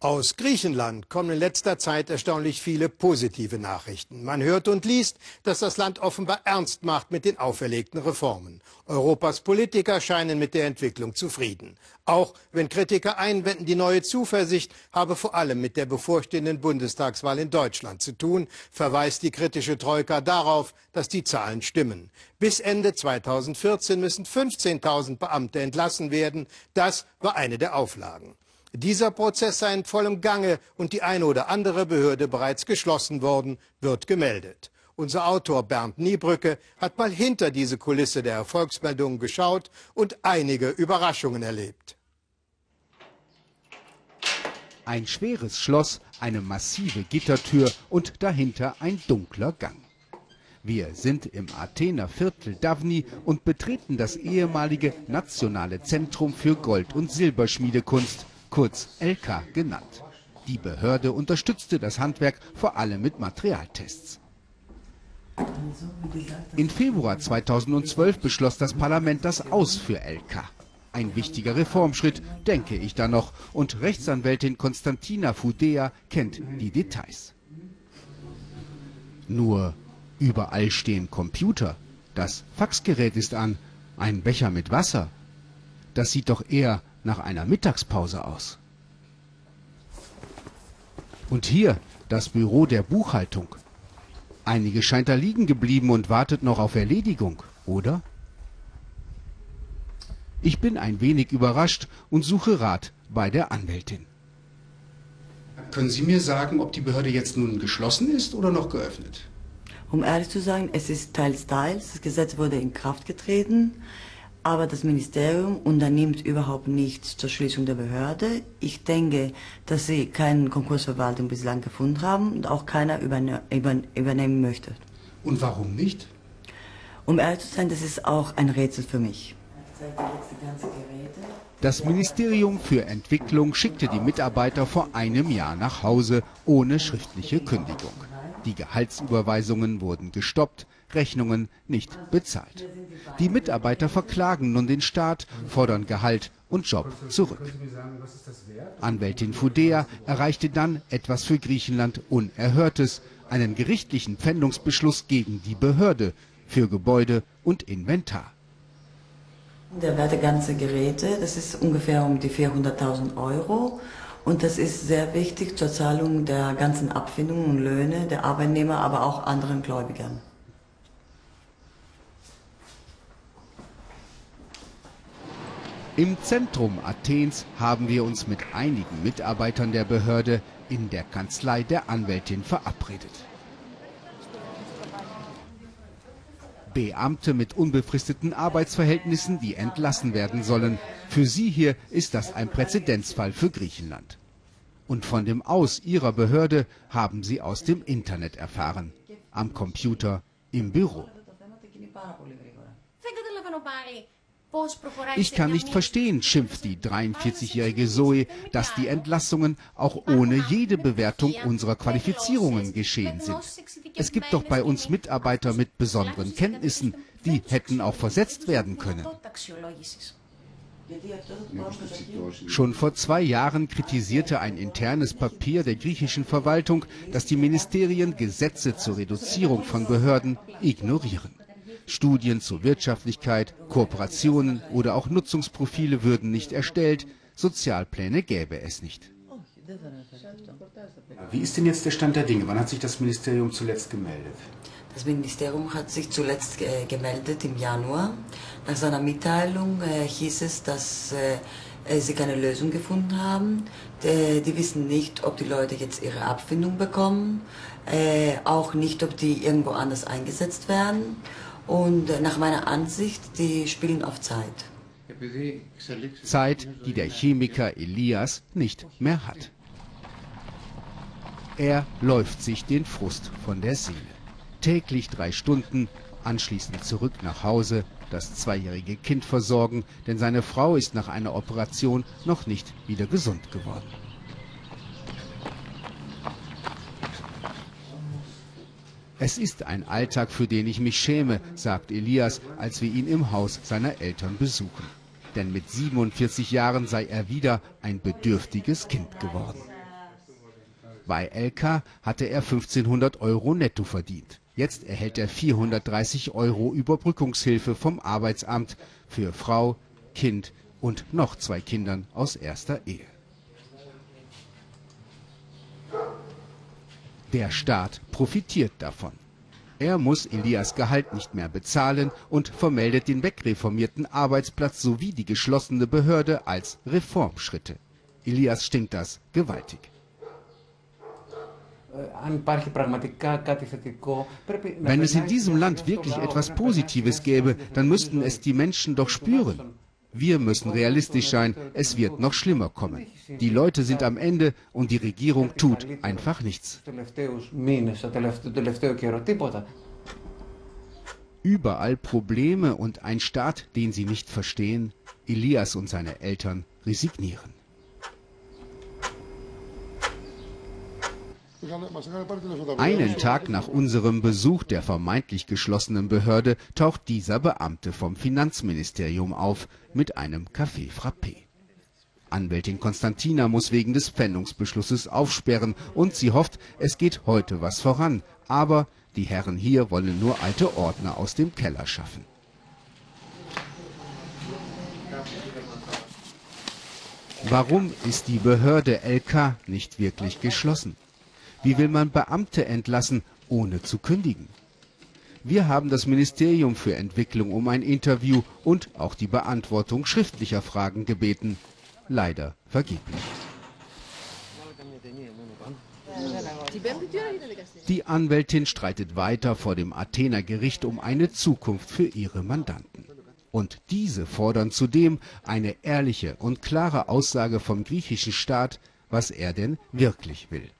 Aus Griechenland kommen in letzter Zeit erstaunlich viele positive Nachrichten. Man hört und liest, dass das Land offenbar ernst macht mit den auferlegten Reformen. Europas Politiker scheinen mit der Entwicklung zufrieden. Auch wenn Kritiker einwenden, die neue Zuversicht habe vor allem mit der bevorstehenden Bundestagswahl in Deutschland zu tun, verweist die kritische Troika darauf, dass die Zahlen stimmen. Bis Ende 2014 müssen 15.000 Beamte entlassen werden. Das war eine der Auflagen. Dieser Prozess sei in vollem Gange und die eine oder andere Behörde bereits geschlossen worden, wird gemeldet. Unser Autor Bernd Niebrücke hat mal hinter diese Kulisse der Erfolgsmeldungen geschaut und einige Überraschungen erlebt. Ein schweres Schloss, eine massive Gittertür und dahinter ein dunkler Gang. Wir sind im Athener Viertel Davni und betreten das ehemalige Nationale Zentrum für Gold- und Silberschmiedekunst kurz LK genannt. Die Behörde unterstützte das Handwerk vor allem mit Materialtests. In Februar 2012 beschloss das Parlament das Aus für LK. Ein wichtiger Reformschritt, denke ich da noch. Und Rechtsanwältin Konstantina Fudea kennt die Details. Nur überall stehen Computer. Das Faxgerät ist an. Ein Becher mit Wasser. Das sieht doch eher nach einer Mittagspause aus. Und hier das Büro der Buchhaltung. Einige scheint da liegen geblieben und wartet noch auf Erledigung, oder? Ich bin ein wenig überrascht und suche Rat bei der Anwältin. Können Sie mir sagen, ob die Behörde jetzt nun geschlossen ist oder noch geöffnet? Um ehrlich zu sein, es ist teils, teils. Das Gesetz wurde in Kraft getreten. Aber das Ministerium unternimmt überhaupt nichts zur Schließung der Behörde. Ich denke, dass sie keine Konkursverwaltung bislang gefunden haben und auch keiner überne übernehmen möchte. Und warum nicht? Um ehrlich zu sein, das ist auch ein Rätsel für mich. Das Ministerium für Entwicklung schickte die Mitarbeiter vor einem Jahr nach Hause ohne schriftliche Kündigung. Die Gehaltsüberweisungen wurden gestoppt, Rechnungen nicht bezahlt. Die Mitarbeiter verklagen nun den Staat, fordern Gehalt und Job zurück. Anwältin Fudea erreichte dann etwas für Griechenland Unerhörtes, einen gerichtlichen Pfändungsbeschluss gegen die Behörde für Gebäude und Inventar. Der Wert der ganzen Geräte, das ist ungefähr um die 400.000 Euro. Und das ist sehr wichtig zur Zahlung der ganzen Abfindungen und Löhne der Arbeitnehmer, aber auch anderen Gläubigern. Im Zentrum Athens haben wir uns mit einigen Mitarbeitern der Behörde in der Kanzlei der Anwältin verabredet. Beamte mit unbefristeten Arbeitsverhältnissen, die entlassen werden sollen. Für sie hier ist das ein Präzedenzfall für Griechenland. Und von dem Aus ihrer Behörde haben sie aus dem Internet erfahren. Am Computer, im Büro. Ich kann nicht verstehen, schimpft die 43-jährige Zoe, dass die Entlassungen auch ohne jede Bewertung unserer Qualifizierungen geschehen sind. Es gibt doch bei uns Mitarbeiter mit besonderen Kenntnissen, die hätten auch versetzt werden können. Schon vor zwei Jahren kritisierte ein internes Papier der griechischen Verwaltung, dass die Ministerien Gesetze zur Reduzierung von Behörden ignorieren. Studien zur Wirtschaftlichkeit, Kooperationen oder auch Nutzungsprofile würden nicht erstellt, Sozialpläne gäbe es nicht. Wie ist denn jetzt der Stand der Dinge? Wann hat sich das Ministerium zuletzt gemeldet? Das Ministerium hat sich zuletzt äh, gemeldet im Januar. Nach seiner Mitteilung äh, hieß es, dass äh, sie keine Lösung gefunden haben. Die, die, wissen nicht, ob die Leute jetzt ihre Abfindung bekommen, äh, auch nicht, ob die irgendwo anders eingesetzt werden. Und äh, nach meiner Ansicht, die spielen auf Zeit. Zeit, die der Chemiker Elias nicht mehr hat. Er läuft sich den Frust von der Seele. Täglich drei Stunden, anschließend zurück nach Hause, das zweijährige Kind versorgen, denn seine Frau ist nach einer Operation noch nicht wieder gesund geworden. Es ist ein Alltag, für den ich mich schäme, sagt Elias, als wir ihn im Haus seiner Eltern besuchen. Denn mit 47 Jahren sei er wieder ein bedürftiges Kind geworden. Bei LK hatte er 1500 Euro netto verdient. Jetzt erhält er 430 Euro Überbrückungshilfe vom Arbeitsamt für Frau, Kind und noch zwei Kindern aus erster Ehe. Der Staat profitiert davon. Er muss Elias Gehalt nicht mehr bezahlen und vermeldet den wegreformierten Arbeitsplatz sowie die geschlossene Behörde als Reformschritte. Elias stinkt das gewaltig. Wenn es in diesem Land wirklich etwas Positives gäbe, dann müssten es die Menschen doch spüren. Wir müssen realistisch sein, es wird noch schlimmer kommen. Die Leute sind am Ende und die Regierung tut einfach nichts. Überall Probleme und ein Staat, den sie nicht verstehen. Elias und seine Eltern resignieren. Einen Tag nach unserem Besuch der vermeintlich geschlossenen Behörde taucht dieser Beamte vom Finanzministerium auf mit einem Café Frappé. Anwältin Konstantina muss wegen des Pfändungsbeschlusses aufsperren und sie hofft, es geht heute was voran. Aber die Herren hier wollen nur alte Ordner aus dem Keller schaffen. Warum ist die Behörde LK nicht wirklich geschlossen? Wie will man Beamte entlassen, ohne zu kündigen? Wir haben das Ministerium für Entwicklung um ein Interview und auch die Beantwortung schriftlicher Fragen gebeten. Leider vergeblich. Die Anwältin streitet weiter vor dem Athener Gericht um eine Zukunft für ihre Mandanten. Und diese fordern zudem eine ehrliche und klare Aussage vom griechischen Staat, was er denn wirklich will.